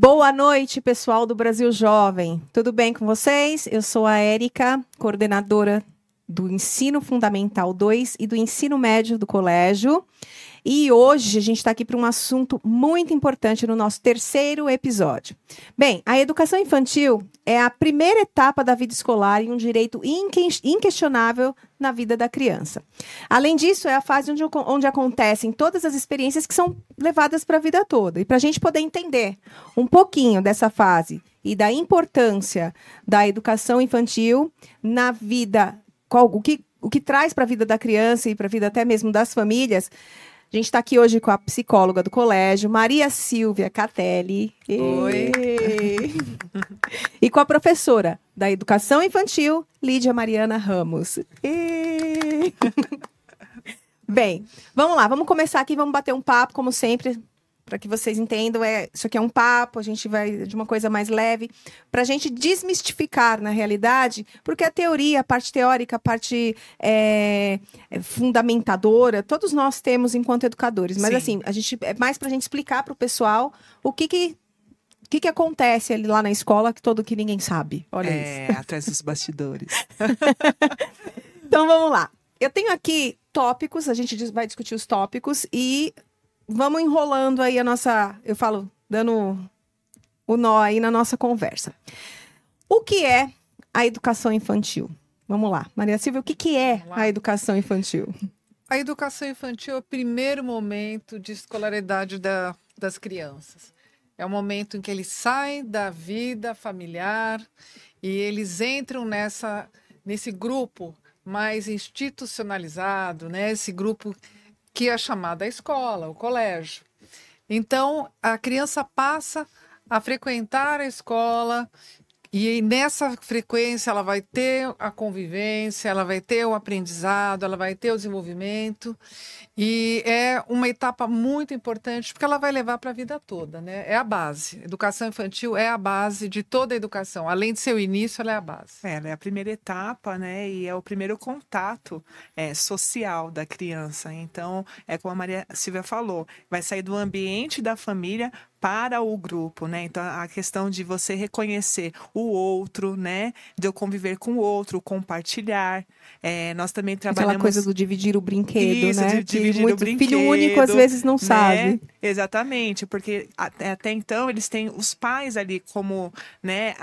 Boa noite, pessoal do Brasil Jovem. Tudo bem com vocês? Eu sou a Érica, coordenadora do Ensino Fundamental 2 e do Ensino Médio do Colégio. E hoje a gente está aqui para um assunto muito importante no nosso terceiro episódio. Bem, a educação infantil é a primeira etapa da vida escolar e um direito inquestionável na vida da criança. Além disso, é a fase onde, onde acontecem todas as experiências que são levadas para a vida toda. E para a gente poder entender um pouquinho dessa fase e da importância da educação infantil na vida, qual, o, que, o que traz para a vida da criança e para a vida até mesmo das famílias, a gente está aqui hoje com a psicóloga do colégio, Maria Silvia Catelli. Oi. e com a professora da Educação Infantil, Lídia Mariana Ramos. Bem, vamos lá, vamos começar aqui, vamos bater um papo, como sempre, para que vocês entendam, é, isso aqui é um papo, a gente vai de uma coisa mais leve, para a gente desmistificar na realidade, porque a teoria, a parte teórica, a parte é, é fundamentadora, todos nós temos enquanto educadores, mas Sim. assim, a gente é mais para a gente explicar para o pessoal o que que o que, que acontece ali lá na escola que todo que ninguém sabe? Olha é, isso. atrás dos bastidores. então vamos lá. Eu tenho aqui tópicos, a gente vai discutir os tópicos e vamos enrolando aí a nossa. Eu falo, dando o nó aí na nossa conversa. O que é a educação infantil? Vamos lá, Maria Silvia, o que, que é a educação infantil? A educação infantil é o primeiro momento de escolaridade da, das crianças. É o momento em que eles saem da vida familiar e eles entram nessa, nesse grupo mais institucionalizado, né? esse grupo que é chamada escola, o colégio. Então, a criança passa a frequentar a escola e nessa frequência ela vai ter a convivência, ela vai ter o aprendizado, ela vai ter o desenvolvimento. E é uma etapa muito importante porque ela vai levar para a vida toda, né? É a base. Educação infantil é a base de toda a educação. Além de ser o início, ela é a base. É, ela é a primeira etapa, né? E é o primeiro contato é, social da criança. Então, é como a Maria Silvia falou, vai sair do ambiente da família para o grupo, né? Então a questão de você reconhecer o outro, né? De eu conviver com o outro, compartilhar. É, nós também trabalhamos aquela coisa do dividir o brinquedo, Isso, né? De dividir muito, o brinquedo. Filho único às vezes não né? sabe. Exatamente, porque até, até então eles têm os pais ali como, né?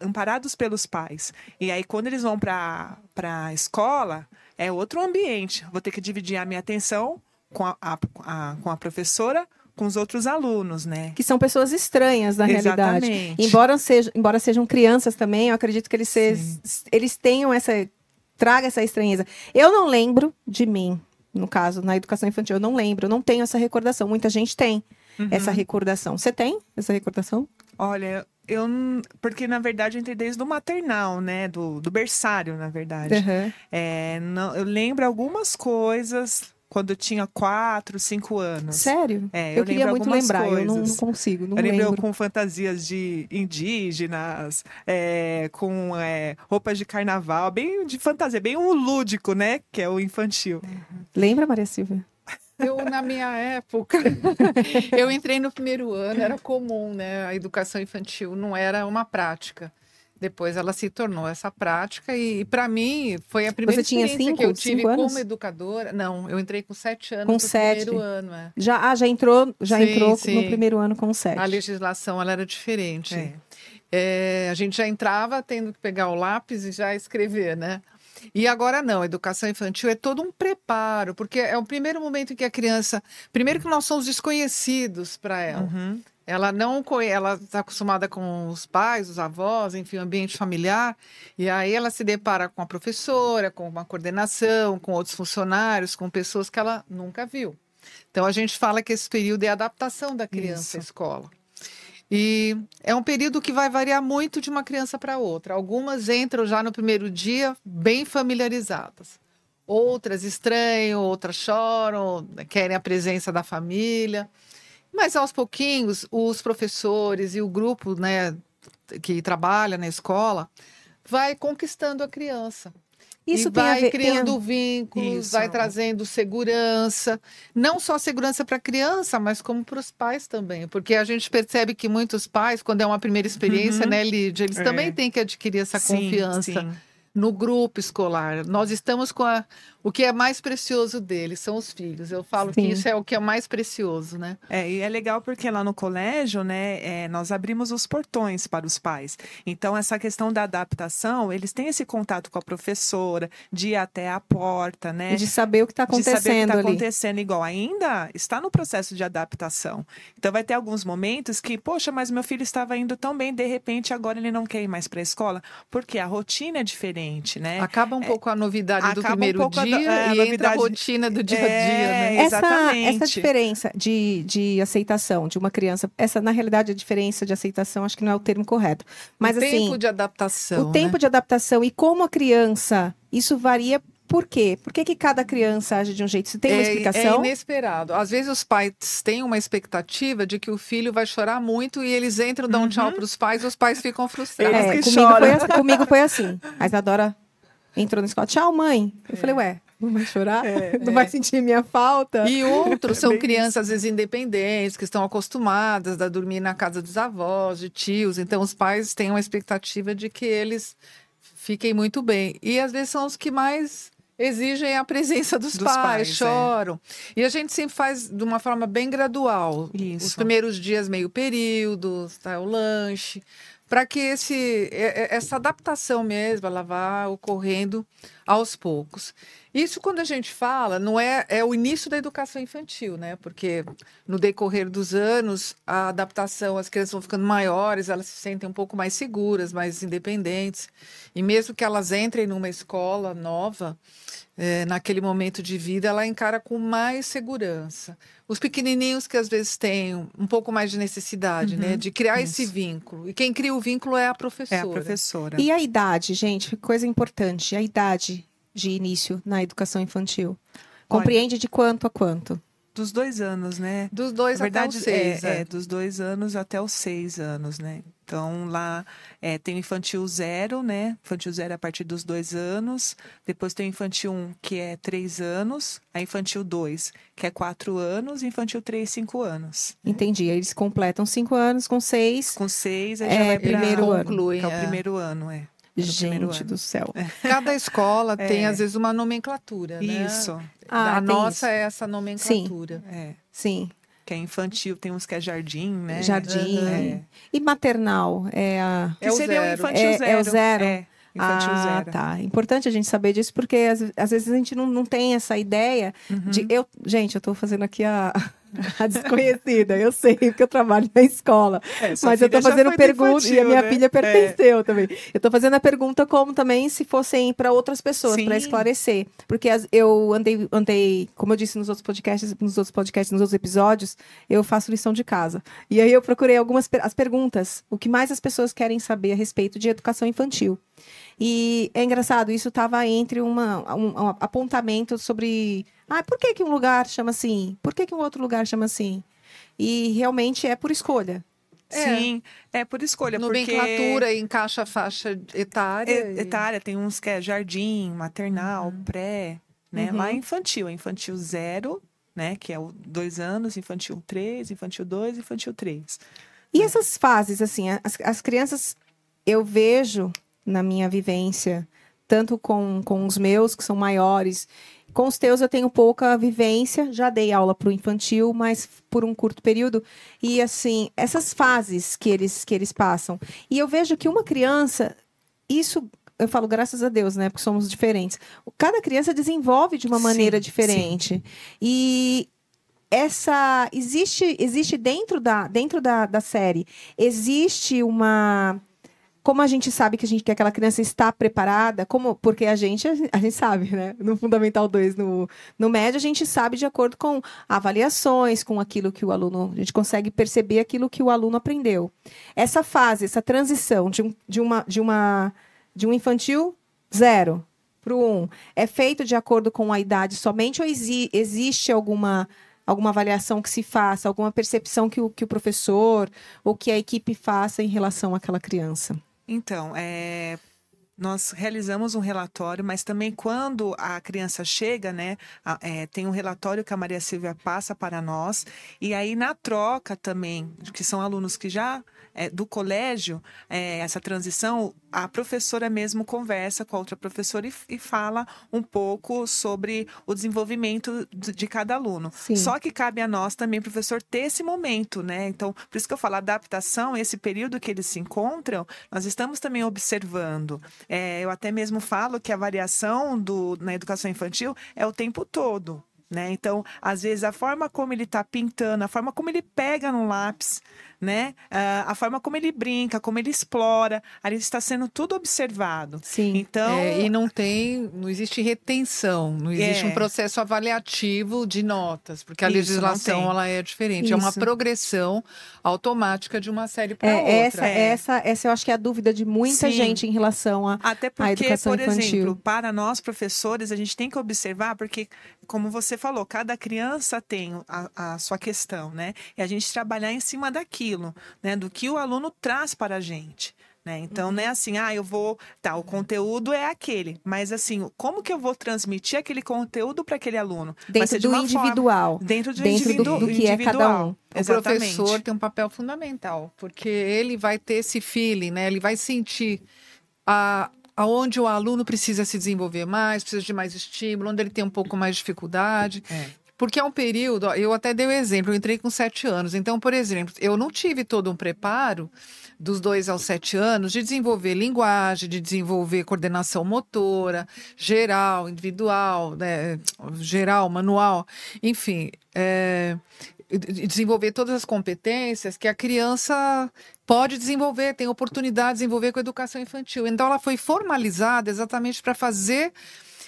Amparados pelos pais. E aí quando eles vão para para escola é outro ambiente. Vou ter que dividir a minha atenção com a, a, a com a professora com os outros alunos, né? Que são pessoas estranhas na Exatamente. realidade. Embora, seja, embora sejam crianças também, eu acredito que eles, eles tenham essa. traga essa estranheza. Eu não lembro de mim, no caso, na educação infantil, eu não lembro, eu não tenho essa recordação. Muita gente tem uhum. essa recordação. Você tem essa recordação? Olha, eu porque na verdade eu entrei desde o maternal, né, do, do berçário, na verdade. Uhum. É, não, eu lembro algumas coisas quando eu tinha quatro, cinco anos. Sério? É, eu, eu queria muito lembrar, coisas. eu não, não consigo, não eu lembro. lembro com fantasias de indígenas, é, com é, roupas de carnaval, bem de fantasia, bem um lúdico, né? Que é o infantil. Lembra, Maria Silvia? Eu, na minha época, eu entrei no primeiro ano, era comum, né? A educação infantil não era uma prática. Depois ela se tornou essa prática e, e para mim foi a primeira Você experiência cinco, que eu tive como anos? educadora. Não, eu entrei com sete anos com no sete. primeiro ano. É. Já, ah, já entrou, já sim, entrou sim. no primeiro ano com sete. A legislação ela era diferente. É. É, a gente já entrava tendo que pegar o lápis e já escrever, né? E agora não, a educação infantil é todo um preparo, porque é o primeiro momento em que a criança. Primeiro que nós somos desconhecidos para ela. Uhum. Ela não ela está acostumada com os pais, os avós, enfim, o ambiente familiar, e aí ela se depara com a professora, com uma coordenação, com outros funcionários, com pessoas que ela nunca viu. Então a gente fala que esse período é a adaptação da criança Isso. à escola. E é um período que vai variar muito de uma criança para outra. Algumas entram já no primeiro dia bem familiarizadas. Outras estranham, outras choram, querem a presença da família. Mas aos pouquinhos, os professores e o grupo né, que trabalha na escola vai conquistando a criança. Isso vai ver, criando tem vínculos, Isso. vai trazendo segurança, não só segurança para a criança, mas como para os pais também, porque a gente percebe que muitos pais, quando é uma primeira experiência, Uhum. né, Lídia, eles É. também têm que adquirir essa Sim, confiança sim. no grupo escolar. Nós estamos com a- o que é mais precioso deles, são os filhos. Eu falo Sim. que isso é o que é mais precioso, né? É, e é legal porque lá no colégio, né, é, nós abrimos os portões para os pais. Então, essa questão da adaptação, eles têm esse contato com a professora, de ir até a porta, né? E de saber o que está de saber o que acontecendo está acontecendo igual ainda está no processo de adaptação. Então vai ter alguns momentos que, poxa, mas meu filho estava indo tão bem, de repente agora ele não quer ir mais para a escola, porque a rotina é diferente, né? Acaba um pouco a novidade do um primeiro pouco a dia é, a e entra a rotina do dia a dia, É, né? Essa, Exatamente. essa diferença de, de aceitação de uma criança, essa na realidade a diferença de aceitação acho que não é o termo correto, mas o assim, tempo de adaptação. o tempo né? de adaptação e como a criança, isso varia por quê? Por que, que cada criança age de um jeito? Se tem uma É- É explicação? inesperado. Às vezes os pais têm uma expectativa de que o filho vai chorar muito e eles entram, dão um tchau para os pais, os pais ficam frustrados. É, comigo, foi assim, comigo foi assim. A Isadora entrou na escola, tchau, mãe. Eu falei, ué, não vai chorar? não vai sentir minha falta? E outros são Bem crianças, às vezes, independentes, que estão acostumadas a dormir na casa dos avós, de tios. Então, os pais têm uma expectativa de que eles fiquem muito bem. E, às vezes, são os que mais exigem a presença dos, Dos pais, pais, é. choram. E a gente sempre faz de uma forma bem gradual. Os Isso. primeiros dias, meio período, tá, o lanche, para que esse, essa adaptação mesmo ela vá ocorrendo aos poucos. Isso quando a gente fala, não é, é o início da educação infantil, né? Porque no decorrer dos anos, a adaptação, as crianças vão ficando maiores, elas se sentem um pouco mais seguras, mais independentes. E mesmo que elas entrem numa escola nova, eh, naquele momento de vida, ela encara com mais segurança. Os pequenininhos que às vezes têm um pouco mais de necessidade, né? De criar esse isso. vínculo. E quem cria o vínculo é a professora. É a professora. E a idade, gente, coisa importante, a idade de início na educação infantil. Compreende de quanto a quanto? Dos dois anos, né? Dos dois verdade, até os seis. é, é. é, dos dois anos até os seis anos, né? Então, lá é, tem o infantil zero, né? Infantil zero é a partir dos dois anos. Depois tem o infantil um, que é três anos. A infantil dois, que é quatro anos. E infantil três, cinco anos. Entendi. Eles completam cinco anos com seis. Com seis, aí É, já vai pra- primeiro ano. Concluem, Que é o é. primeiro ano, é. Gente do céu. Cada escola tem, É. às vezes, uma nomenclatura, né? Isso. Ah, a tem nossa isso. é essa nomenclatura. É. Sim. Que é infantil, tem uns que é jardim, né? Jardim. É. E maternal? É a. Que É o seria zero. o infantil É- é zero. o zero? É, infantil ah, zero. tá. Importante a gente saber disso, porque às, às vezes a gente não, não tem essa ideia Uhum. de. Eu, gente, eu tô fazendo aqui a, a desconhecida, eu sei, porque eu trabalho na escola. É, Mas eu já fazendo pergunta, e a minha né? filha pertenceu também. Eu tô fazendo a pergunta como também se fossem para outras pessoas, para esclarecer. Porque as- eu andei, andei, como eu disse nos outros podcasts, nos outros podcasts, nos outros episódios, eu faço lição de casa. E aí eu procurei algumas as perguntas, o que mais as pessoas querem saber a respeito de educação infantil. E é engraçado, isso estava entre uma, um, um apontamento sobre. Ah, por que, que um lugar chama assim? Por que, que um outro lugar chama assim? E realmente é por escolha. É. Sim, é por escolha, porque Nomenclatura encaixa a faixa etária. é- e- etária tem uns que é jardim, maternal, pré, né? Uhum. Lá é infantil, é infantil zero, né? Que é o dois anos, infantil três, infantil dois, infantil três. E essas fases, assim, as, as crianças, eu vejo na minha vivência, tanto com, com os meus, que são maiores, com os teus eu tenho pouca vivência, já dei aula para o infantil, mas por um curto período. E, assim, essas fases que eles, que eles passam. E eu vejo que uma criança, isso eu falo graças a Deus, né? Porque somos diferentes. Cada criança desenvolve de uma Sim, maneira sim. diferente. E essa existe existe dentro da dentro da, da série existe uma como a gente sabe que a gente que aquela criança está preparada, como porque a gente a gente sabe, né? No fundamental 2, no, no médio, a gente sabe de acordo com avaliações, com aquilo que o aluno, a gente consegue perceber aquilo que o aluno aprendeu. Essa fase, essa transição de, um, de uma de uma de um infantil zero para o um, é feito de acordo com a idade somente ou exi existe alguma alguma avaliação que se faça, alguma percepção que o, que o professor ou que a equipe faça em relação àquela criança? Então, é, nós realizamos um relatório, mas também quando a criança chega, né, é, tem um relatório que a Maria Silvia passa para nós, e aí na troca também, que são alunos que já é, do colégio, é, essa transição, a professora mesmo conversa com a outra professora e, e fala um pouco sobre o desenvolvimento de, de cada aluno. Sim. Só que cabe a nós também, professor, ter esse momento, né? Então, por isso que eu falo adaptação, esse período que eles se encontram, nós estamos também observando. É, eu até mesmo falo que a variação do, na educação infantil é o tempo todo. Né? Então, às vezes, a forma como ele está pintando, a forma como ele pega no lápis, né? Uh, a forma como ele brinca, como ele explora, ali está sendo tudo observado. Sim. Então, é, e não tem, não existe retenção, não existe é. um processo avaliativo de notas, porque a Isso, legislação ela é diferente, Isso. é uma progressão automática de uma série para é, outra. Essa, é. essa, essa eu acho que é a dúvida de muita Sim. gente em relação à Até porque, educação por infantil. exemplo, para nós professores, a gente tem que observar, porque, como você falou, cada criança tem a, a sua questão, né? E a gente trabalhar em cima daquilo daquilo, né? Do que o aluno traz para a gente. Né? Então, uhum. não é assim, ah, eu vou. Tá, o conteúdo é aquele. Mas, assim, como que eu vou transmitir aquele conteúdo para aquele aluno? Dentro do individual. Forma, dentro do dentro individu do, do que é cada um. O professor tem um papel fundamental, porque ele vai ter esse feeling, né? Ele vai sentir a, aonde o aluno precisa se desenvolver mais, precisa de mais estímulo, onde ele tem um pouco mais de dificuldade. É. Porque é um período, eu até dei o um exemplo, eu entrei com sete anos. Então, por exemplo, eu não tive todo um preparo dos dois aos sete anos de desenvolver linguagem, de desenvolver coordenação motora, geral, individual, né, geral, manual, enfim. É, desenvolver todas as competências que a criança pode desenvolver, tem oportunidade de desenvolver com a educação infantil. Então, ela foi formalizada exatamente para fazer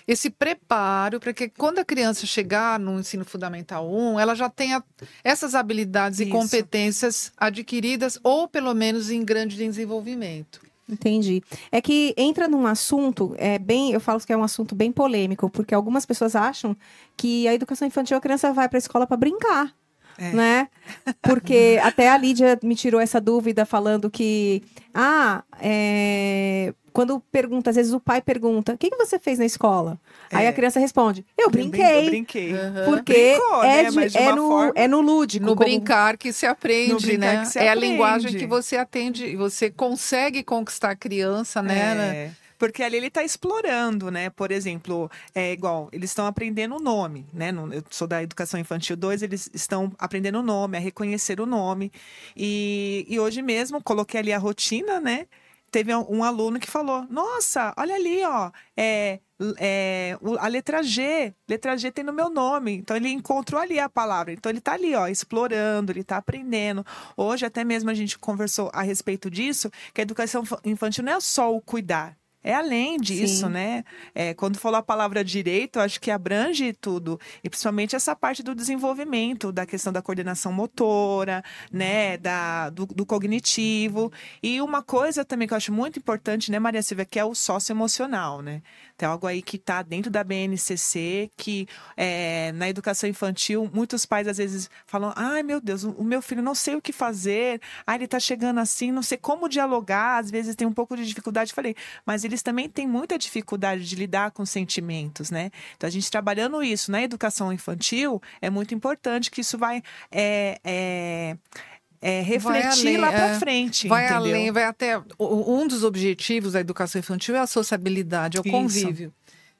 esse preparo para que quando a criança chegar no ensino fundamental 1, ela já tenha essas habilidades Isso. e competências adquiridas ou pelo menos em grande desenvolvimento. Entendi. É que entra num assunto, é bem, eu falo que é um assunto bem polêmico, porque algumas pessoas acham que a educação infantil a criança vai para a escola para brincar. É. Né? Porque até a Lídia me tirou essa dúvida falando que ah, é, quando pergunta, às vezes o pai pergunta: o que, que você fez na escola? É. Aí a criança responde: eu brinquei. Eu brinquei. Uhum. Porque Brincou, é, né? de, é, no, forma... é no lúdico. No como... brincar que se aprende, né? Se é aprende. a linguagem que você atende, você consegue conquistar a criança, né? Porque ali ele está explorando, né? Por exemplo, é igual, eles estão aprendendo o nome, né? Eu sou da educação infantil 2, eles estão aprendendo o nome, a reconhecer o nome. E, e hoje mesmo coloquei ali a rotina, né? teve um aluno que falou: Nossa, olha ali, ó, é, é, a letra G, letra G tem no meu nome. Então ele encontrou ali a palavra. Então ele está ali, ó, explorando, ele está aprendendo. Hoje até mesmo a gente conversou a respeito disso, que a educação infantil não é só o cuidar, é além disso, Sim. né? É, quando falou a palavra direito, acho que abrange tudo. E principalmente essa parte do desenvolvimento, da questão da coordenação motora, né? Da, do, do cognitivo. E uma coisa também que eu acho muito importante, né, Maria Silvia, que é o socioemocional, né? Tem algo aí que está dentro da BNCC, que é, na educação infantil, muitos pais às vezes falam: ai meu Deus, o meu filho não sei o que fazer, ah, ele está chegando assim, não sei como dialogar, às vezes tem um pouco de dificuldade. Falei, mas eles também têm muita dificuldade de lidar com sentimentos, né? Então a gente trabalhando isso na educação infantil, é muito importante que isso vai. É, é, é, refletir além, lá para é, frente. Vai entendeu? além, vai até. Um dos objetivos da educação infantil é a sociabilidade, é o convívio.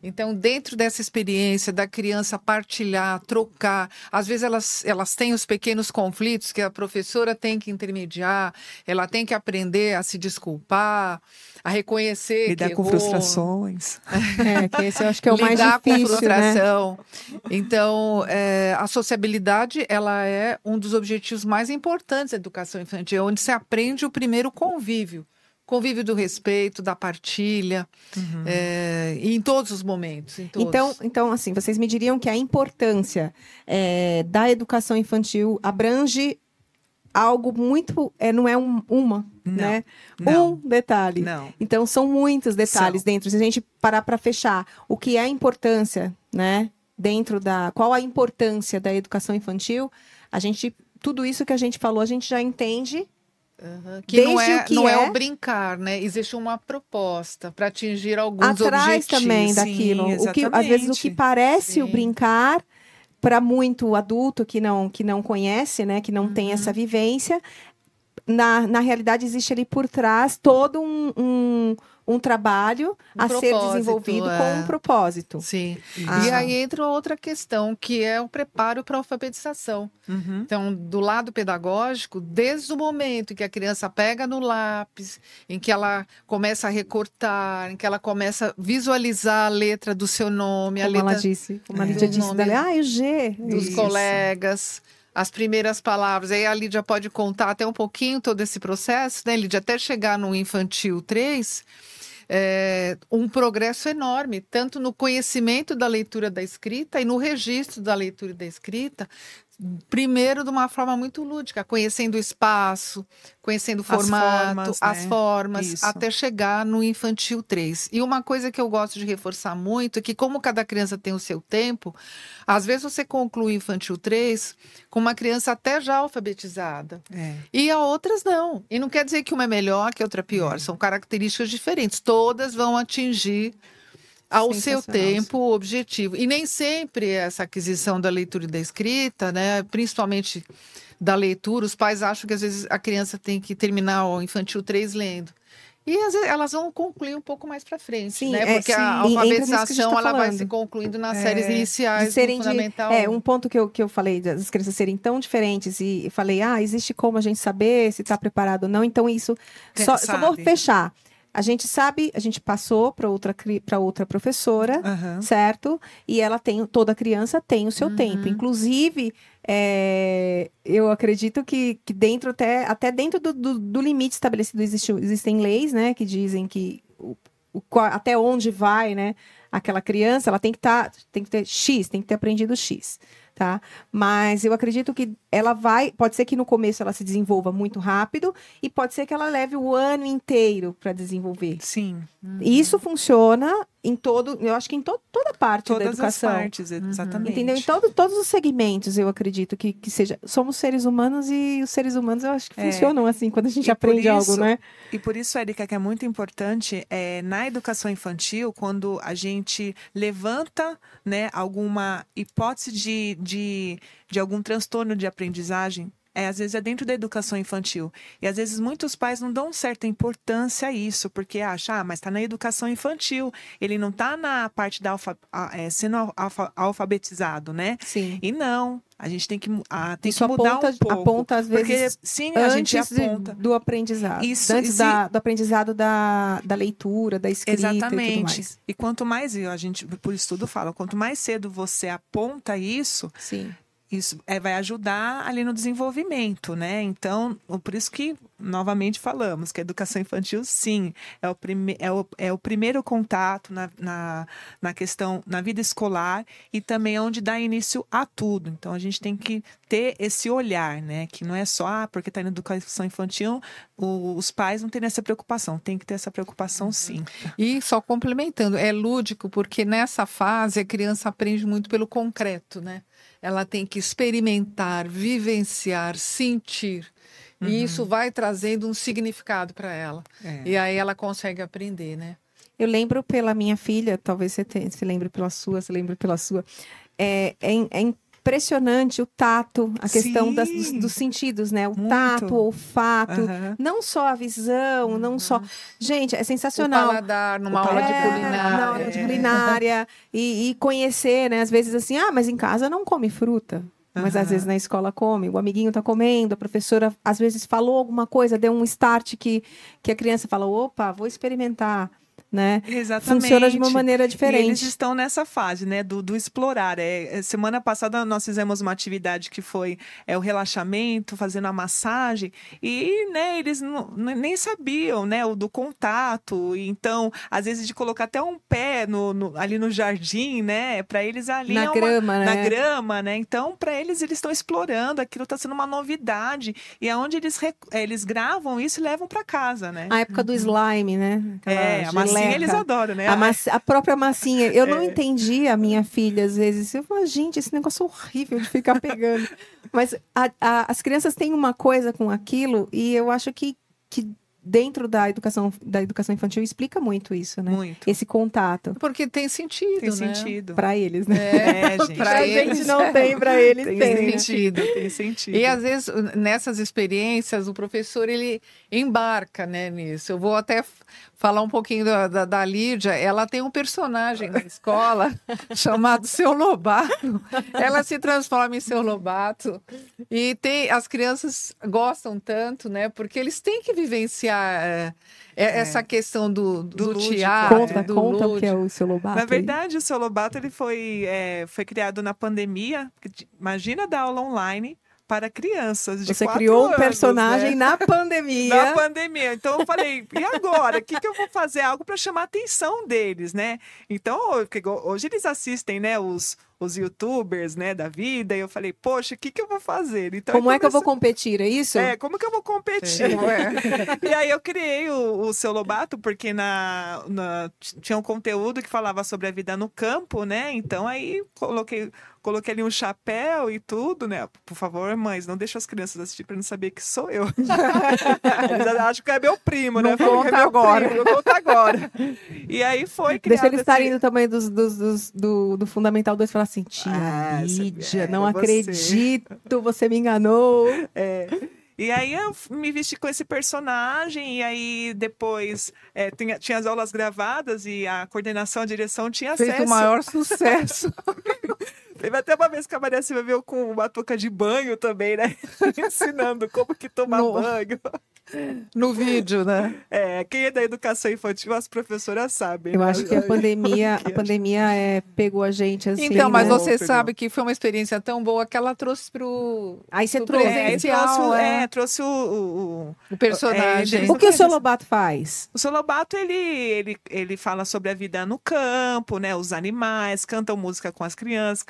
Então, dentro dessa experiência da criança partilhar, trocar, às vezes elas, elas têm os pequenos conflitos que a professora tem que intermediar, ela tem que aprender a se desculpar, a reconhecer. Lidar com frustrações. É, que esse eu acho que é o mais difícil. com né? frustração. Né? Então, é, a sociabilidade ela é um dos objetivos mais importantes da educação infantil, onde se aprende o primeiro convívio convívio do respeito, da partilha, uhum. é, em todos os momentos. Todos. Então, então, assim, vocês me diriam que a importância é, da educação infantil abrange algo muito, é, não é um, uma, não, né? Não, um detalhe. Não. Então, são muitos detalhes são. dentro. Se a gente parar para fechar, o que é a importância, né? Dentro da, qual a importância da educação infantil? A gente, tudo isso que a gente falou, a gente já entende Uhum. Que Desde não é, que não é... é... o brincar, né? Existe uma proposta para atingir alguns Atrás objetivos. também daquilo. Sim, o que, às vezes o que parece Sim. o brincar para muito adulto que não que não conhece, né, que não uhum. tem essa vivência, na, na realidade existe ali por trás todo um, um um trabalho um a ser desenvolvido é. com um propósito. Sim. Ah. E aí entra outra questão, que é o preparo para a alfabetização. Uhum. Então, do lado pedagógico, desde o momento em que a criança pega no lápis, em que ela começa a recortar, em que ela começa a visualizar a letra do seu nome, como a letra. Ela disse, como a Lídia disse, dali, ah, o G. Dos Isso. colegas as primeiras palavras. Aí a Lídia pode contar até um pouquinho todo esse processo, né, Lídia? Até chegar no infantil 3, é, um progresso enorme, tanto no conhecimento da leitura da escrita e no registro da leitura da escrita, primeiro de uma forma muito lúdica, conhecendo o espaço, conhecendo o formato, as formas, as né? formas até chegar no infantil 3. E uma coisa que eu gosto de reforçar muito é que, como cada criança tem o seu tempo, às vezes você conclui o infantil 3 com uma criança até já alfabetizada. É. E a outras não. E não quer dizer que uma é melhor, que a outra é pior. É. São características diferentes. Todas vão atingir ao seu tempo objetivo. E nem sempre essa aquisição da leitura e da escrita, né, principalmente da leitura, os pais acham que às vezes a criança tem que terminar o infantil 3 lendo. E às vezes elas vão concluir um pouco mais para frente, sim, né? É, Porque é, sim, a alfabetização a tá ela vai se concluindo nas é, séries iniciais serem do fundamental. De, é, um ponto que eu, que eu falei das crianças serem tão diferentes e falei, ah, existe como a gente saber se está preparado ou não. Então isso, só, só vou fechar. A gente sabe, a gente passou para outra, outra professora, uhum. certo? E ela tem, toda criança tem o seu uhum. tempo. Inclusive, é, eu acredito que, que dentro, até, até dentro do, do, do limite estabelecido, existe, existem leis, né? Que dizem que o, o, até onde vai, né? Aquela criança, ela tem que estar, tá, tem que ter X, tem que ter aprendido X tá? Mas eu acredito que ela vai, pode ser que no começo ela se desenvolva muito rápido e pode ser que ela leve o ano inteiro para desenvolver. Sim. Uhum. Isso funciona em todo, eu acho que em to, toda parte Todas da educação. Todas as partes, uhum. exatamente. Entendeu? Em todo, todos os segmentos, eu acredito que, que seja. Somos seres humanos e os seres humanos eu acho que é. funcionam assim quando a gente e aprende isso, algo, né? E por isso, Erika, que é muito importante é, na educação infantil, quando a gente levanta né, alguma hipótese de, de, de algum transtorno de aprendizagem, é, às vezes é dentro da educação infantil. E às vezes muitos pais não dão certa importância a isso, porque acham, ah, mas está na educação infantil, ele não está na parte da alfa, é, sendo alfa, alfabetizado, né? Sim. E não. A gente tem que, ah, tem que mudar aponta, um pouco. Aponta, às vezes, porque, sim, a gente aponta. do aprendizado. Isso, antes da, do aprendizado da, da leitura, da escrita Exatamente. e tudo mais. E quanto mais, a gente, por estudo fala, quanto mais cedo você aponta isso, sim isso é, vai ajudar ali no desenvolvimento, né? Então, por isso que, novamente, falamos que a educação infantil, sim, é o, prime é o, é o primeiro contato na, na, na questão, na vida escolar e também é onde dá início a tudo. Então, a gente tem que ter esse olhar, né? Que não é só, ah, porque está na educação infantil, o, os pais não têm essa preocupação, tem que ter essa preocupação, uhum. sim. E só complementando, é lúdico, porque nessa fase a criança aprende muito pelo concreto, né? Ela tem que experimentar, vivenciar, sentir. Uhum. E isso vai trazendo um significado para ela. É. E aí ela consegue aprender, né? Eu lembro pela minha filha, talvez você tenha, se lembre pela sua, se lembre pela sua. É, é, é impressionante o tato, a questão das, dos, dos, sentidos, né? O Muito. tato, o olfato, uhum. não só a visão, uhum. não só. Gente, é sensacional. O paladar, numa aula de culinária. Na aula de culinária. E, e, conhecer, né? Às vezes assim, ah, mas em casa não come fruta. Mas uhum. às vezes na escola come, o amiguinho tá comendo, a professora às vezes falou alguma coisa, deu um start que, que a criança fala: opa, vou experimentar né? Exatamente. Funciona de uma maneira diferente. E eles estão nessa fase, né, do, do explorar. É, é, semana passada nós fizemos uma atividade que foi é, o relaxamento, fazendo a massagem, e, né, eles não, nem sabiam, né, o do contato. Então, às vezes de colocar até um pé no, no ali no jardim, né, para eles ali na é uma, grama, né? Na grama, né? Então, para eles eles estão explorando, aquilo está sendo uma novidade. E aonde eles eles gravam isso e levam para casa, né? A época do slime, né? Aquela é, a massagem massinha eles adoram, né? A, a própria massinha. Eu é. não entendi a minha filha, às vezes. Eu falo, gente, esse negócio é horrível de ficar pegando. Mas a, a, as crianças têm uma coisa com aquilo e eu acho que, que dentro da educação da educação infantil explica muito isso, né? Muito. Esse contato. Porque tem sentido, tem né? sentido. Para eles, né? É, gente. pra gente não tem, para eles tem. Tem sentido, tem sentido. E às vezes nessas experiências o professor ele embarca, né, nisso. Eu vou até falar um pouquinho da, da, da, Lídia. Ela tem um personagem na escola chamado Seu Lobato. Ela se transforma em Seu Lobato. E tem, as crianças gostam tanto, né? Porque eles têm que vivenciar é, é, essa questão do, do, do teatro. Conta, do conta o que é o Seu Lobato. Na verdade, o Seu Lobato ele foi, é, foi criado na pandemia. Imagina dar aula online para crianças de Você criou um personagem né? na pandemia. Na pandemia. Então eu falei, e agora? O que, que eu vou fazer? Algo para chamar a atenção deles, né? Então, hoje eles assistem, né, os, os youtubers, né, da vida, e eu falei, poxa, o que, que eu vou fazer? Então, como é que eu vou competir, é isso? É, como que eu vou competir? É. e aí eu criei o, o Seu Lobato, porque na, na, tinha um conteúdo que falava sobre a vida no campo, né? Então aí coloquei coloquei ali um chapéu e tudo, né? Por favor, mães, não deixa as crianças assistir para não saber que sou eu. Eles acham que é meu primo, não né? Conta é agora. Primo, conta agora. E aí foi criado Deixa eles estarem esse... do tamanho dos, dos, dos, do, do Fundamental 2 e falar assim, tia ah, Lídia, não acredito, você. você me enganou. É. E aí eu me vesti com esse personagem, e aí depois é, tinha, tinha as aulas gravadas e a coordenação, a direção tinha Fez acesso. o maior sucesso. Teve até uma vez que a Maria Silva veio com uma touca de banho também, né? Ensinando como que tomar no, banho. No vídeo, né? É, quem é da educação infantil, as professoras sabem. Eu né? acho que a pandemia, a pandemia é, pegou a gente assim. Então, mas né? você pegou. sabe que foi uma experiência tão boa que ela trouxe pro. Aí você trouxe. É, trouxe, é. é, trouxe o, o, o personagem. É, o que o seu Lobato faz? O seu Lobato, ele, ele, ele fala sobre a vida no campo, né? Os animais, cantam música com as crianças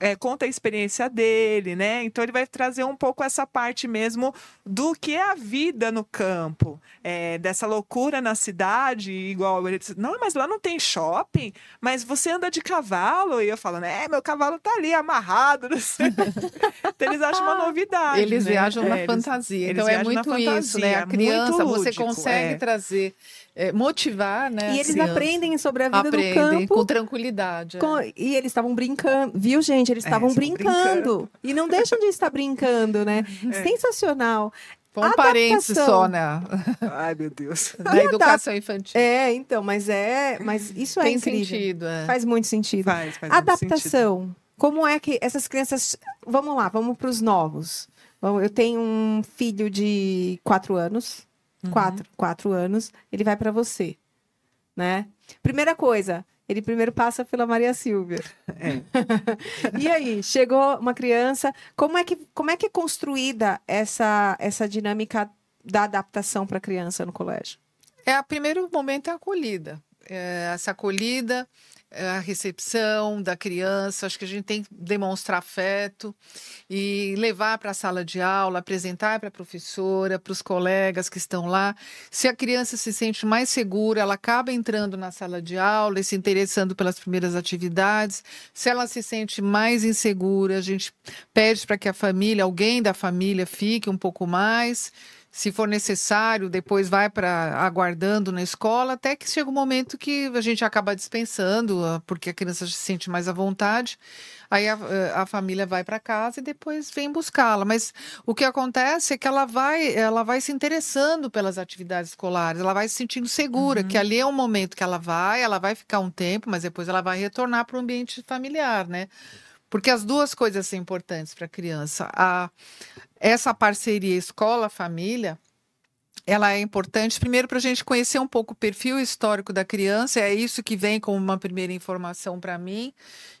é, conta a experiência dele, né? Então ele vai trazer um pouco essa parte mesmo do que é a vida no campo, é, dessa loucura na cidade, igual ele disse, não, mas lá não tem shopping, mas você anda de cavalo, e eu falo, né, meu cavalo tá ali amarrado, não sei. então eles acham uma novidade. Eles né? viajam na é, fantasia, eles, então é muito isso, né? A criança, lúdico, você consegue é. trazer é, motivar, né? E eles aprendem sobre a vida aprendem do campo. com tranquilidade. Com, é. E eles estavam brincando, viu, gente? Eles é, estavam brincando. brincando. E não deixam de estar brincando, né? É. Sensacional. Foi um parênteses só, né? Ai, meu Deus. Na educação infantil. É, então, mas é. Mas isso é Tem incrível. sentido, é. Faz muito sentido. Faz, faz Adaptação. Muito Como é que essas crianças. Vamos lá, vamos para os novos. Eu tenho um filho de quatro anos. Uhum. Quatro, quatro anos. Ele vai para você né? Primeira coisa, ele primeiro passa pela Maria Silvia. É. e aí, chegou uma criança, como é que, como é, que é construída essa, essa dinâmica da adaptação para a criança no colégio? É, o primeiro momento é a acolhida. É, essa acolhida a recepção da criança, acho que a gente tem que demonstrar afeto e levar para a sala de aula, apresentar para a professora, para os colegas que estão lá. Se a criança se sente mais segura, ela acaba entrando na sala de aula e se interessando pelas primeiras atividades. Se ela se sente mais insegura, a gente pede para que a família, alguém da família, fique um pouco mais se for necessário, depois vai para aguardando na escola, até que chega um momento que a gente acaba dispensando, ah, porque a criança se sente mais à vontade. Aí a, a família vai para casa e depois vem buscá-la. Mas o que acontece é que ela vai, ela vai se interessando pelas atividades escolares, ela vai se sentindo segura, uhum. que ali é um momento que ela vai, ela vai ficar um tempo, mas depois ela vai retornar para o ambiente familiar, né? Porque as duas coisas são importantes para a criança. A, essa parceria escola-família, ela é importante, primeiro, para a gente conhecer um pouco o perfil histórico da criança, é isso que vem como uma primeira informação para mim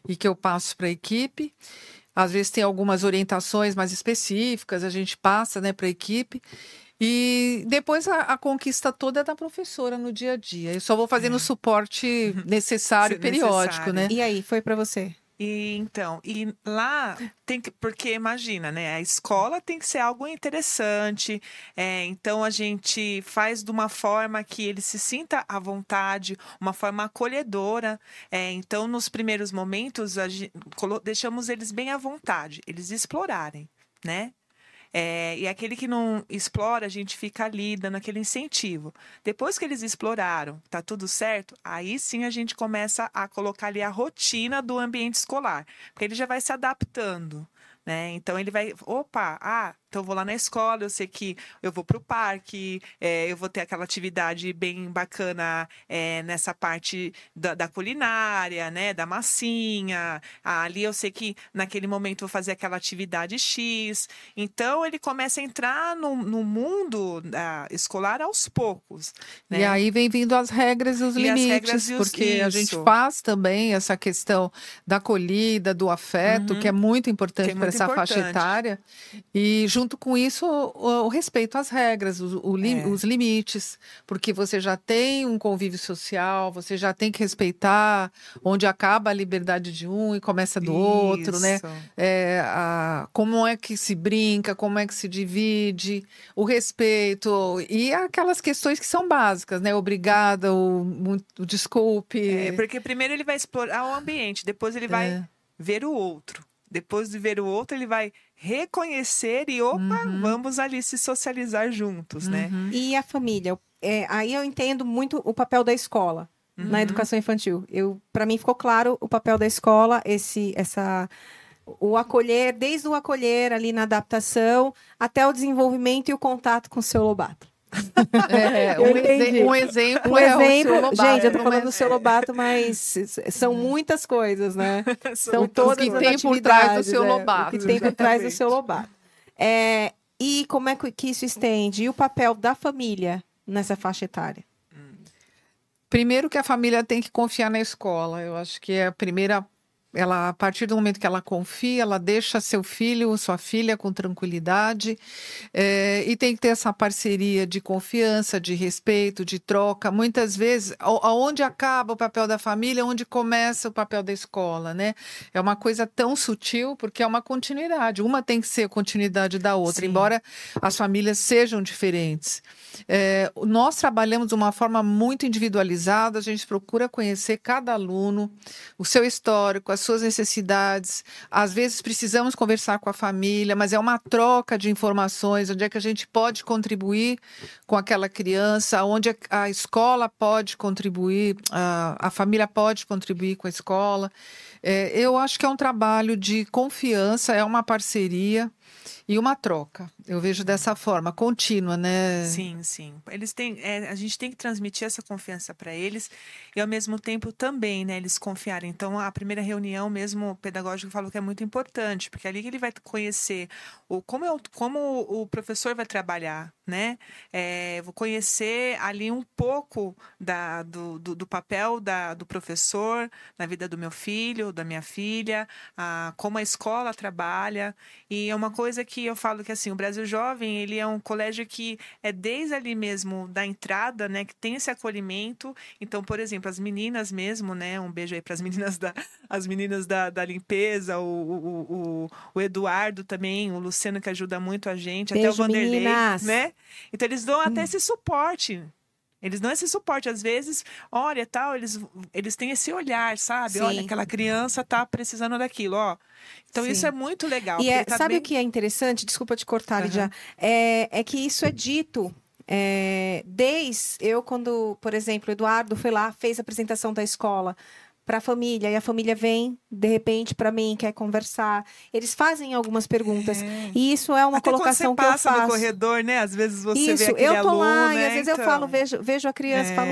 e que eu passo para a equipe. Às vezes tem algumas orientações mais específicas, a gente passa né, para a equipe. E depois a, a, conquista toda é da professora no dia a dia. Eu só vou fazendo o é. suporte necessário, periódico, necessário. né? E aí, foi para você? E então, e lá tem que, porque imagina, né? A escola tem que ser algo interessante. É, então a gente faz de uma forma que ele se sinta à vontade, uma forma acolhedora. É, então, nos primeiros momentos, gente, deixamos eles bem à vontade, eles explorarem, né? É, e aquele que não explora, a gente fica ali dando aquele incentivo. Depois que eles exploraram, tá tudo certo, aí sim a gente começa a colocar ali a rotina do ambiente escolar, porque ele já vai se adaptando. Né? Então ele vai, opa, ah, então, eu vou lá na escola, eu sei que eu vou para o parque, é, eu vou ter aquela atividade bem bacana é, nessa parte da, da, culinária, né? Da massinha. Ali eu sei que naquele momento eu vou fazer aquela atividade X. Então, ele começa a entrar no, no mundo ah, escolar aos poucos. Né? E aí vem vindo as regras e os e limites, e os... porque Isso. a gente faz também essa questão da acolhida, do afeto, uhum. que é muito importante é para essa importante. faixa etária. E junto com isso, o, o respeito às regras, o, o é. os limites, porque você já tem um convívio social, você já tem que respeitar onde acaba a liberdade de um e começa do isso. outro, né? É, a, como é que se brinca, como é que se divide, o respeito e aquelas questões que são básicas, né? Obrigada, o, o desculpe. É, porque primeiro ele vai explorar o ambiente, depois ele vai é. ver o outro. Depois de ver o outro, ele vai reconhecer e, opa, uhum. vamos ali se socializar juntos, né? uhum. né? E a família? É, aí eu entendo muito o papel da escola. Uhum. Na educação infantil, eu, para mim ficou claro o papel da escola, esse, essa, o acolher, desde o acolher ali na adaptação até o desenvolvimento e o contato com o seu Lobato. É, um, exe um, exemplo. Um é exemplo, Lobato, gente, eu tô falando do seu Lobato, mas são muitas coisas, né? são todas o que tem por trás do seu Lobato. É, o que tem por trás do seu Lobato. É, e como é que isso estende? E o papel da família nessa faixa etária? Primeiro que a família tem que confiar na escola. Eu acho que é a primeira ela, a partir do momento que ela confia, ela deixa seu filho, sua filha com tranquilidade é, e tem que ter essa parceria de confiança, de respeito, de troca. Muitas vezes, aonde acaba o papel da família, onde começa o papel da escola, né? É uma coisa tão sutil porque é uma continuidade. Uma tem que ser a continuidade da outra, Sim. embora as famílias sejam diferentes. É, nós trabalhamos de uma forma muito individualizada. A gente procura conhecer cada aluno, o seu histórico, as suas necessidades. Às vezes precisamos conversar com a família, mas é uma troca de informações, onde é que a gente pode contribuir com aquela criança, onde a escola pode contribuir, a família pode contribuir com a escola. É, eu acho que é um trabalho de confiança, é uma parceria e uma troca. Eu vejo dessa forma, contínua, né? Sim, sim. Eles têm, é, a gente tem que transmitir essa confiança para eles e ao mesmo tempo também, né, eles confiarem. Então, a primeira reunião mesmo pedagógica falou que é muito importante, porque é ali que ele vai conhecer o como, é o, como o professor vai trabalhar, né? É, vou conhecer ali um pouco da, do, do, do, papel da, do professor na vida do meu filho, da minha filha, a, como a escola trabalha. E é uma coisa que eu falo que assim, o Brasil Jovem, ele é um colégio que é desde ali mesmo da entrada, né, que tem esse acolhimento. Então, por exemplo, as meninas mesmo, né, um beijo aí para as meninas da as meninas da, da limpeza, o, o, o, o Eduardo também, o Luciano que ajuda muito a gente, beijo, até o Vanderlei, meninas. né? Então eles dão até hum. esse suporte. Eles dão esse suporte. Às vezes, olha, tal, eles, eles têm esse olhar, sabe? Sim. Olha, aquela criança tá precisando daquilo, ó. Então, Sim. isso é muito legal. E é, tá sabe bem... o que é interessante? Desculpa te cortar, uhum. já. É, é que isso é dito é, desde eu, quando, por exemplo, o Eduardo foi lá, fez a apresentação da escola para a família e a família vem de repente para mim quer conversar eles fazem algumas perguntas é. e isso é uma Até colocação que eu faço no corredor né às vezes você isso, vê aquele eu tô aluno, lá né? e às vezes então... eu falo vejo, vejo a criança é. falo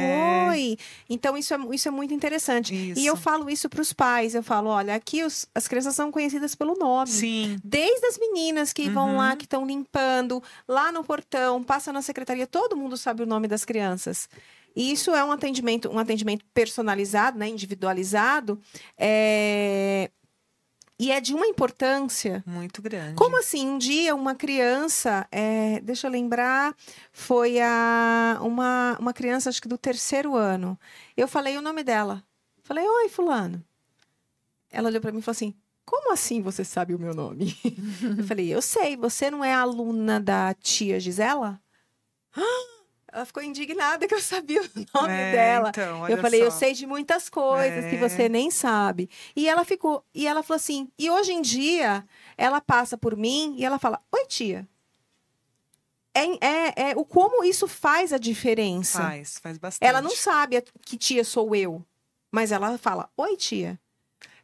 oi então isso é, isso é muito interessante isso. e eu falo isso para os pais eu falo olha aqui os, as crianças são conhecidas pelo nome sim desde as meninas que uhum. vão lá uhum. que estão limpando lá no portão passa na secretaria todo mundo sabe o nome das crianças e isso é um atendimento, um atendimento personalizado, né, individualizado, é... e é de uma importância muito grande. Como assim? Um dia uma criança, é... deixa eu lembrar, foi a uma, uma criança acho que do terceiro ano. Eu falei o nome dela. Falei, oi, fulano. ela olhou para mim e falou assim: Como assim você sabe o meu nome? eu falei: Eu sei, você não é aluna da tia Gisela? Ela ficou indignada que eu sabia o nome É, dela. então, Eu falei, eu só. sei de muitas coisas que É. você nem sabe. E ela ficou, e ela falou assim, e hoje em dia ela passa por mim e ela fala, oi tia. É, é, é o como isso faz a diferença. Faz, faz bastante. Ela não sabe que tia sou eu, mas ela fala, oi tia.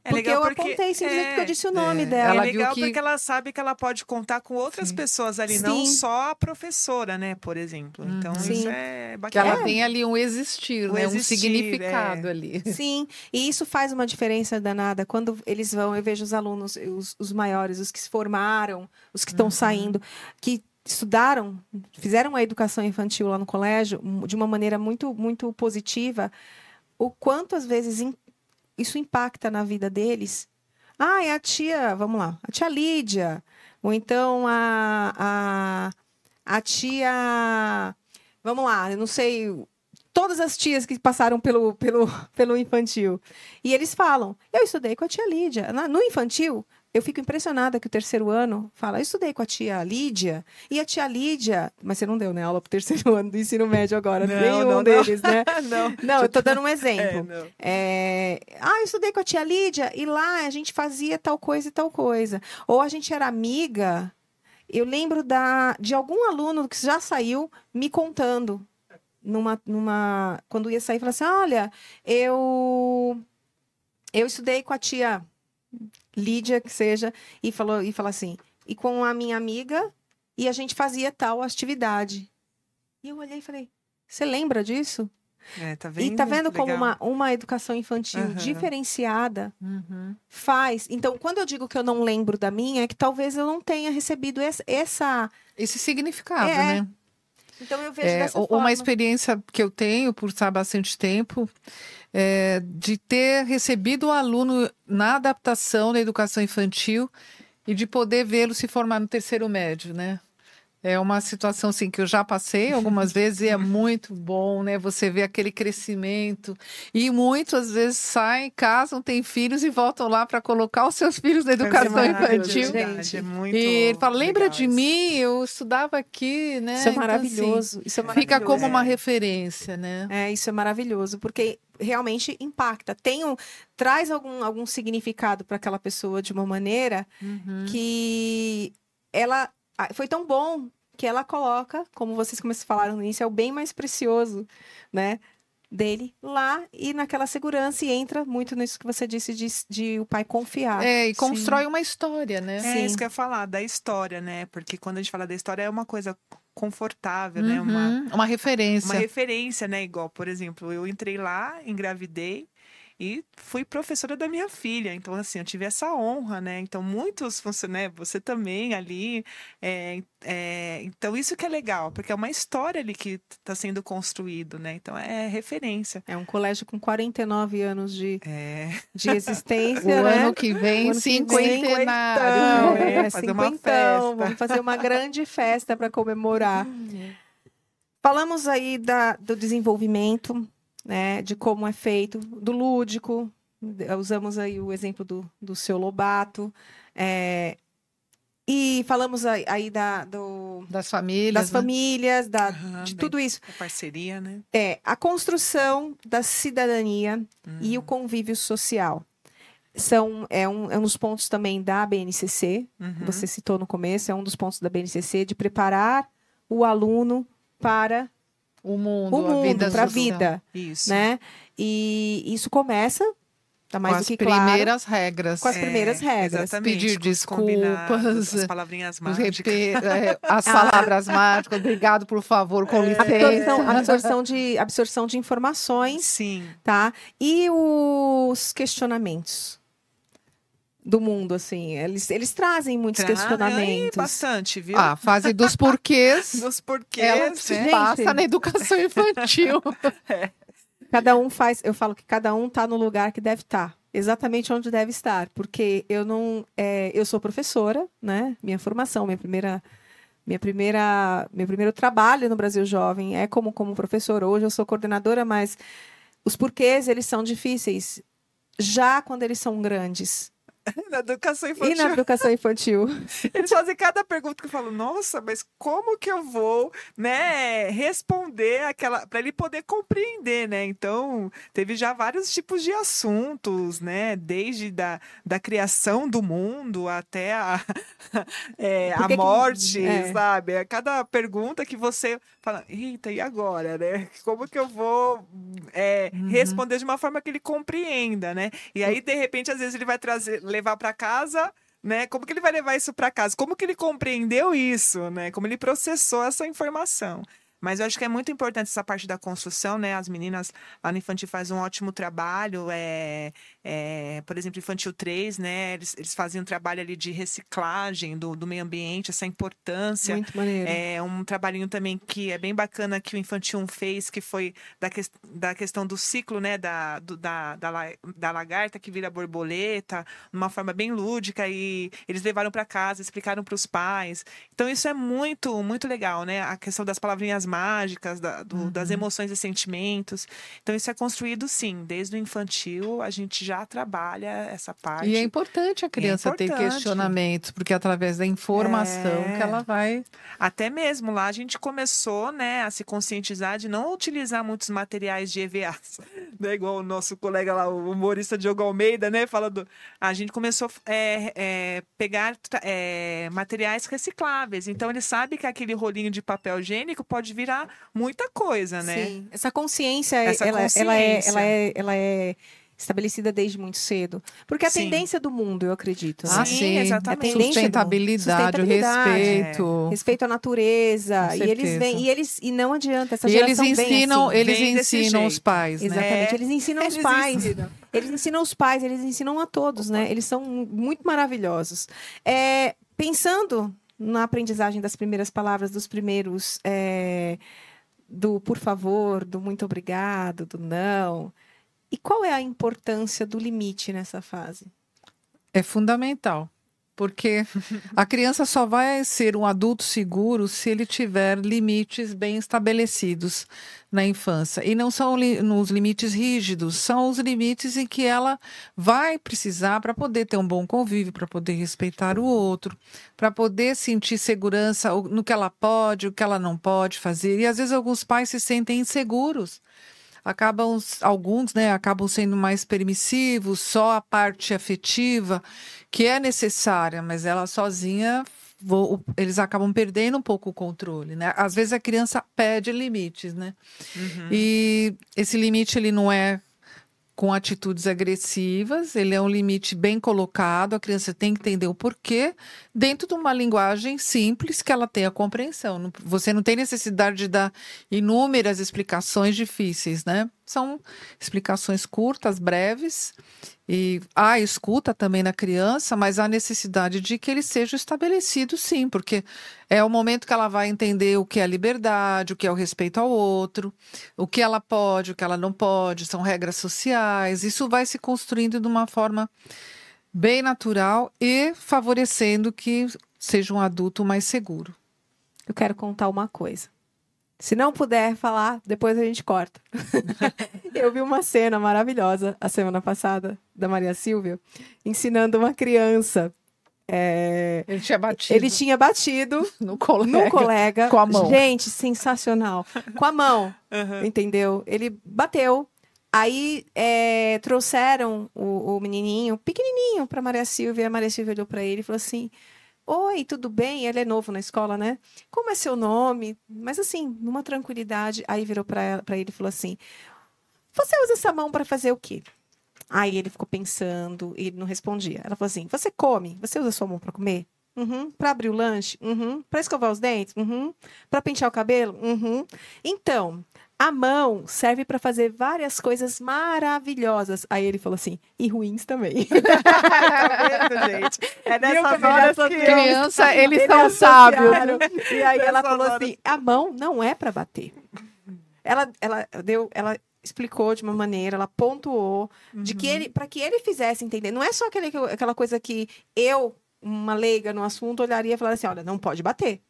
É porque legal eu apontei simplesmente porque eu disse o nome é. dela. Ela é viu legal que- porque ela sabe que ela pode contar com outras Sim. pessoas ali, não Sim. só a professora, né, por exemplo. Então, Uhum. isso Sim. é Que bacana. ela tem ali um existir, O né? um existir, significado é. ali. Sim, e isso faz uma diferença danada. Quando eles vão, eu vejo os alunos, os, os maiores, os que se formaram, os que estão Uhum. saindo, que estudaram, fizeram a educação infantil lá no colégio um, de uma maneira muito, muito positiva, o quanto às vezes im- isso impacta na vida deles. Ah, é a tia, vamos lá, a tia Lídia, ou então a, a, a tia, vamos lá, eu não sei, todas as tias que passaram pelo, pelo, pelo infantil. E eles falam: Eu estudei com a tia Lídia. No infantil, eu fico impressionada que o terceiro ano fala: Eu estudei com a tia Lídia. E a tia Lídia. Mas você não deu, né? Aula pro terceiro ano do ensino médio agora. Não, nenhum não, não. deles, né? não, Não, eu tô dando um é, exemplo. não. É, Ah, eu estudei com a tia Lídia e lá a gente fazia tal coisa e tal coisa. Ou a gente era amiga. Eu lembro da, de algum aluno que já saiu me contando. Numa, numa, quando ia sair, falou assim: Olha, eu, eu estudei com a tia Lídia, que seja, e falou, e falou assim, e com a minha amiga, e a gente fazia tal atividade. E eu olhei e falei: Você lembra disso? É, tá vendo? E tá vendo como uma, uma educação infantil Aham. diferenciada Uhum. faz. Então, quando eu digo que eu não lembro da minha, é que talvez eu não tenha recebido essa. essa- Esse significado, É, né? Então, eu vejo É, dessa u- forma. uma experiência que eu tenho por estar bastante tempo é de ter recebido o aluno na adaptação da educação infantil e de poder vê-lo se formar no terceiro médio, né? É uma situação assim que eu já passei algumas vezes e é muito bom, né? Você vê aquele crescimento e muitas vezes saem, casam, têm filhos e voltam lá para colocar os seus filhos na educação maravilhoso, infantil. Gente. É muito E ele fala: lembra de isso. mim? Eu estudava aqui, né? Isso é Então, assim, maravilhoso. isso é Fica maravilhoso. como uma É. referência, né? É, isso é maravilhoso, porque realmente impacta. Tem um, traz algum, algum significado para aquela pessoa de uma maneira Uhum. que ela ah, foi tão bom que ela coloca, como vocês como vocês falaram no início, é o bem mais precioso, né? Dele lá e naquela segurança e entra muito nisso que você disse de, de o pai confiar. É, e sim. constrói uma história, né? É Sim. isso que eu ia falar, da história, né? Porque quando a gente fala da história é uma coisa confortável, né? Uma, Uhum, uma referência. uma referência, né? Igual, por exemplo, eu entrei lá, engravidei e fui professora da minha filha. Então, assim, eu tive essa honra, né? Então, muitos funcionários, né? Você também ali. é, é, então, isso que é legal, porque é uma história ali que está sendo construído, né? Então, é referência. É um colégio com 49 anos de, É, de existência, O né? ano que vem, ano cinquentenário. cinquentão, É, fazer uma cinquentão. festa. Vamos fazer uma grande festa para comemorar. Falamos aí da, do desenvolvimento, né? De como é feito, do lúdico. Usamos aí o exemplo do, do seu Lobato. é, e falamos aí, aí da, do, Das famílias. das né? famílias, da, Aham, de tudo isso. a parceria, né? É a construção da cidadania e o Uhum, convívio social. São, é, um, é um dos pontos também da BNCC, uhum. você citou no começo, é um dos pontos da BNCC, de preparar o aluno para O mundo, o vida mundo, para a vida, Isso. né? E isso começa, tá mais Com do as que claro, primeiras regras. com as primeiras regras. É, Exatamente, Pedir desculpas, As palavrinhas mágicas. é, as palavras mágicas, obrigado, por favor, com absorção, licença. absorção, de, absorção de informações, Sim, tá? E os questionamentos do mundo, assim, eles, eles trazem muitos Tra- questionamentos. bastante, viu? A fase dos porquês, Dos porquês. ela se né? passa na educação infantil. Cada um faz, eu falo que cada um está no lugar que deve estar, exatamente onde deve estar, porque eu não, é, eu sou professora, né? Minha formação, minha primeira, minha primeira, meu primeiro trabalho no Brasil Jovem é como como professora. Hoje eu sou coordenadora, mas os porquês eles são difíceis já quando eles são grandes. na educação infantil. E na educação infantil. Eles fazem cada pergunta que eu falo, nossa, mas como que eu vou, né, responder aquela, para ele poder compreender, né? Então, teve já vários tipos de assuntos, né, desde da, da criação do mundo até a, é, a morte, que... é. sabe? É cada pergunta que você fala, eita, e agora, né? Como que eu vou é, uhum. responder de uma forma que ele compreenda, né? E aí, de repente, às vezes ele vai trazer levar para casa, né? Como que ele vai levar isso para casa? Como que ele compreendeu isso, né? Como ele processou essa informação? Mas eu acho que é muito importante essa parte da construção, né? As meninas lá no Infantil fazem um ótimo trabalho. É, é, por exemplo, Infantil 3, né? Eles, eles fazem um trabalho ali de reciclagem do, do meio ambiente, essa importância. Muito maneiro. É um trabalhinho também que é bem bacana que o Infantil 1 fez, que foi da, que, da questão do ciclo, né? Da, do, da, da, da lagarta que vira borboleta, uma forma bem lúdica. E eles levaram para casa, explicaram para os pais. Então, isso é muito, muito legal, né? A questão das palavrinhas mágicas, da, do, uhum. das emoções e sentimentos. Então, isso é construído, sim. Desde o infantil, a gente já trabalha essa parte. E é importante a criança é importante. ter questionamentos, porque é através da informação é... que ela vai. Até mesmo lá a gente começou né, a se conscientizar de não utilizar muitos materiais de EVA. Né? Igual o nosso colega lá, o humorista Diogo Almeida, né? Falando. A gente começou a é, é, pegar é, materiais recicláveis. Então, ele sabe que aquele rolinho de papel higiênico pode vir virar muita coisa, né? Sim. Essa consciência, Essa ela, consciência. Ela, é, ela, é, ela é estabelecida desde muito cedo. Porque a sim. tendência do mundo, eu acredito. Né? Ah, sim, exatamente. Sustentabilidade, o respeito. É. Respeito à natureza. E eles vêm, e eles e não adianta essa e geração eles ensinam, assim. eles ensinam os pais, né? Exatamente, eles ensinam eles os pais. Ensinam. Eles ensinam os pais, eles ensinam a todos, né? Eles são muito maravilhosos. É, pensando na aprendizagem das primeiras palavras, dos primeiros. É, do por favor, do muito obrigado, do não. E qual é a importância do limite nessa fase? É fundamental. Porque a criança só vai ser um adulto seguro se ele tiver limites bem estabelecidos na infância. E não são li nos limites rígidos, são os limites em que ela vai precisar para poder ter um bom convívio, para poder respeitar o outro, para poder sentir segurança no que ela pode, o que ela não pode fazer. E às vezes alguns pais se sentem inseguros acabam alguns né acabam sendo mais permissivos só a parte afetiva que é necessária, mas ela sozinha eles acabam perdendo um pouco o controle, né? Às vezes a criança pede limites, né? Uhum. E esse limite ele não é com atitudes agressivas, ele é um limite bem colocado, a criança tem que entender o porquê, dentro de uma linguagem simples que ela tenha compreensão. Você não tem necessidade de dar inúmeras explicações difíceis, né? São explicações curtas, breves, e há escuta também na criança, mas há necessidade de que ele seja estabelecido, sim, porque é o momento que ela vai entender o que é liberdade, o que é o respeito ao outro, o que ela pode, o que ela não pode, são regras sociais. Isso vai se construindo de uma forma bem natural e favorecendo que seja um adulto mais seguro. Eu quero contar uma coisa. Se não puder falar, depois a gente corta. eu vi uma cena maravilhosa a semana passada da Maria Silvia ensinando uma criança. É... Ele tinha batido. Ele tinha batido no colega, no colega. Com a mão. Gente, sensacional. Com a mão. Uhum. Entendeu? Ele bateu. Aí é, trouxeram o, o, menininho, pequenininho, para Maria Silvia. A Maria Silvia olhou para ele e falou assim: Oi, tudo bem? Ele é novo na escola, né? Como é seu nome? Mas assim, numa tranquilidade. Aí virou para ele e falou assim: Você usa essa mão para fazer o quê? Aí ele ficou pensando e não respondia. Ela falou assim: Você come? Você usa sua mão para comer? Uhum. Para abrir o lanche? Uhum. Para escovar os dentes? Uhum. Para pentear o cabelo? Uhum. Então, a mão serve para fazer várias coisas maravilhosas. Aí ele falou assim, e ruins também. tá vendo, gente? É nessa hora que criança, eles, eles são sábios. E aí ela falou assim, a mão não é para bater. Ela, ela deu, ela explicou de uma maneira, ela pontuou uhum. de que uhum. ele, para que ele fizesse entender. Não é só aquele, aquela coisa que eu, uma leiga no assunto, olharia e falaria assim, olha, não pode bater.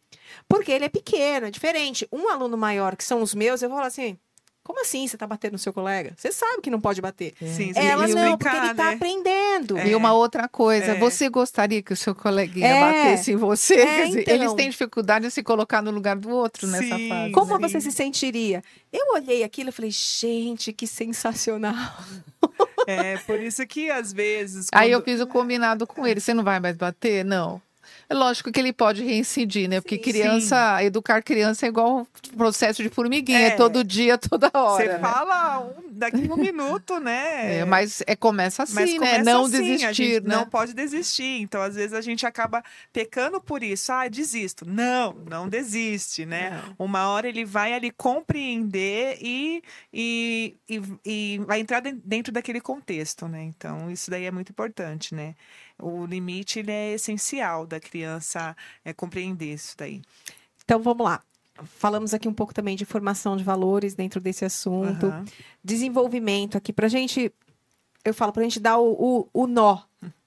Porque ele é pequeno, é diferente. Um aluno maior, que são os meus, eu vou falar assim: Como assim você tá batendo no seu colega? Você sabe que não pode bater. Sim, Ela não, porque explicar, ele tá né? aprendendo. É. E uma outra coisa, É. você gostaria que o seu coleguinha É. batesse em você? É, Quer dizer, então. Eles têm dificuldade em se colocar no lugar do outro nessa Sim. fase. Como Sim. você se sentiria? Eu olhei aquilo e falei, gente, que sensacional. É, por isso que às vezes. Aí eu quando- fiz o combinado com ele. Você não vai mais bater? Não. É lógico que ele pode reincidir, né? Porque Sim. criança, educar criança é igual um processo de formiguinha, é É. todo dia, toda hora. Você né? fala um- daqui a um minuto, né? É, mas é, começa assim, Mas né? começa Não assim, desistir, né? Não pode desistir. Então, às vezes, a gente acaba pecando por isso. Ah, desisto. Não, não desiste, né? Uma hora ele vai ali compreender e, e, e, e vai entrar den- dentro daquele contexto, né? Então, isso daí é muito importante, né? O limite, ele é essencial da criança é, compreender isso daí. Então vamos lá. Falamos aqui um pouco também de formação de valores dentro desse assunto. Aham. Desenvolvimento aqui, pra gente. Eu falo, pra gente dar o, o, o nó,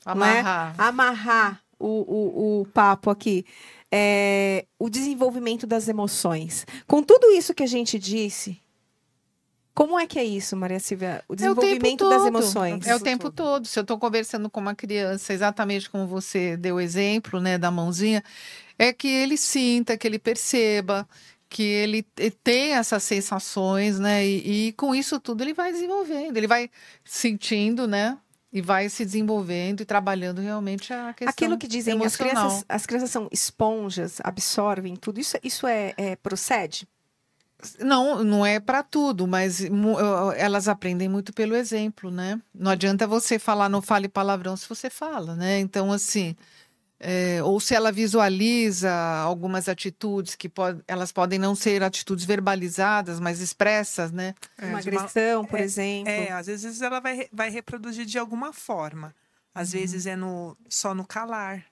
Amarrar. amarrar o, o, o papo aqui. É, o desenvolvimento das emoções. Com tudo isso que a gente disse, como é que é isso, Maria Silvia? O É o desenvolvimento das emoções. É o tempo todo. Se eu estou conversando com uma criança, exatamente como você deu o exemplo, né, da mãozinha, é que ele sinta, que ele perceba, que ele te- tem essas sensações, né, e, e com isso tudo ele vai desenvolvendo, ele vai sentindo, né, e vai se desenvolvendo e trabalhando realmente a questão Aquilo que dizem, as emocional. crianças, as crianças são esponjas, absorvem tudo. Isso, isso é, é- procede? Não, não é para tudo, mas elas aprendem muito pelo exemplo, né? Não adianta você falar não fale palavrão se você fala, né? Então, assim, é, ou se ela visualiza algumas atitudes que pode, elas podem não ser atitudes verbalizadas, mas expressas, né? É, Uma de uma- agressão, por exemplo. É, às vezes ela vai, re- vai reproduzir de alguma forma. Às Uhum. vezes é no, só no calar.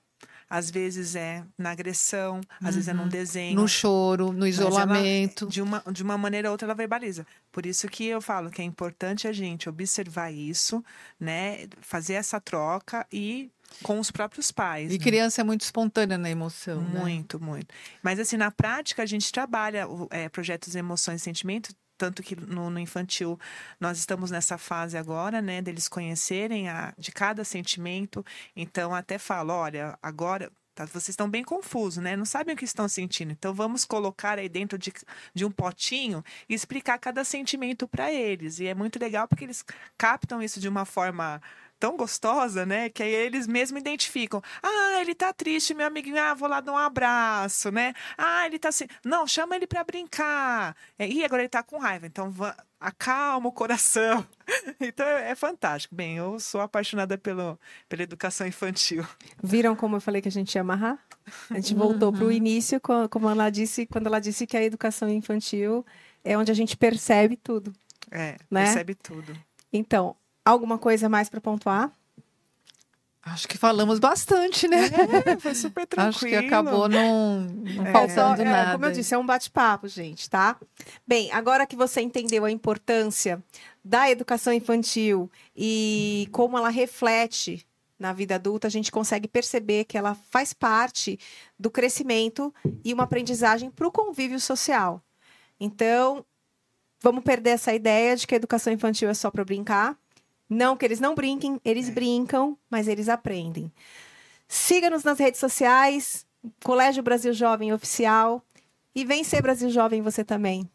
Às vezes é na agressão. Às vezes é num desenho. Uhum. No choro, no ela- isolamento. de, uma, de uma maneira ou outra, ela verbaliza. Por isso que eu falo que é importante a gente observar isso, né? Fazer essa troca e com os próprios pais. E né? criança é muito espontânea na emoção, né? Muito, muito. Mas assim, na prática, a gente trabalha é, projetos Emoções e Sentimentos, tanto que no, no infantil nós estamos nessa fase agora, né, deles conhecerem a, de cada sentimento. Então, até falo, olha, agora. tá, vocês estão bem confusos, né? Não sabem o que estão sentindo. Então, vamos colocar aí dentro de, de um potinho e explicar cada sentimento para eles. E é muito legal porque eles captam isso de uma forma tão gostosa, né? Que aí eles mesmo identificam. Ah, ele tá triste, meu amiguinho. Ah, vou lá dar um abraço, né? Ah, ele tá assim. Não, chama ele pra brincar. É, Ih, agora ele tá com raiva. Então, acalma o coração. Então, é, é fantástico. Bem, eu sou apaixonada pelo, pela educação infantil. Viram como eu falei que a gente ia amarrar? A gente voltou para o início, co- como ela disse, quando ela disse que a educação infantil é onde a gente percebe tudo. É, Né? percebe tudo. Então, alguma coisa mais para pontuar? Acho que falamos bastante, né? É, foi super tranquilo. Acho que acabou não, não É. faltando É, nada. Como eu disse, é um bate-papo, gente, tá? Bem, agora que você entendeu a importância da educação infantil e como ela reflete na vida adulta, a gente consegue perceber que ela faz parte do crescimento e uma aprendizagem para o convívio social. Então, vamos perder essa ideia de que a educação infantil é só para brincar. Não que eles não brinquem, eles brincam, mas eles aprendem. Siga-nos nas redes sociais, Colégio Brasil Jovem Oficial. E vem ser Brasil Jovem você também.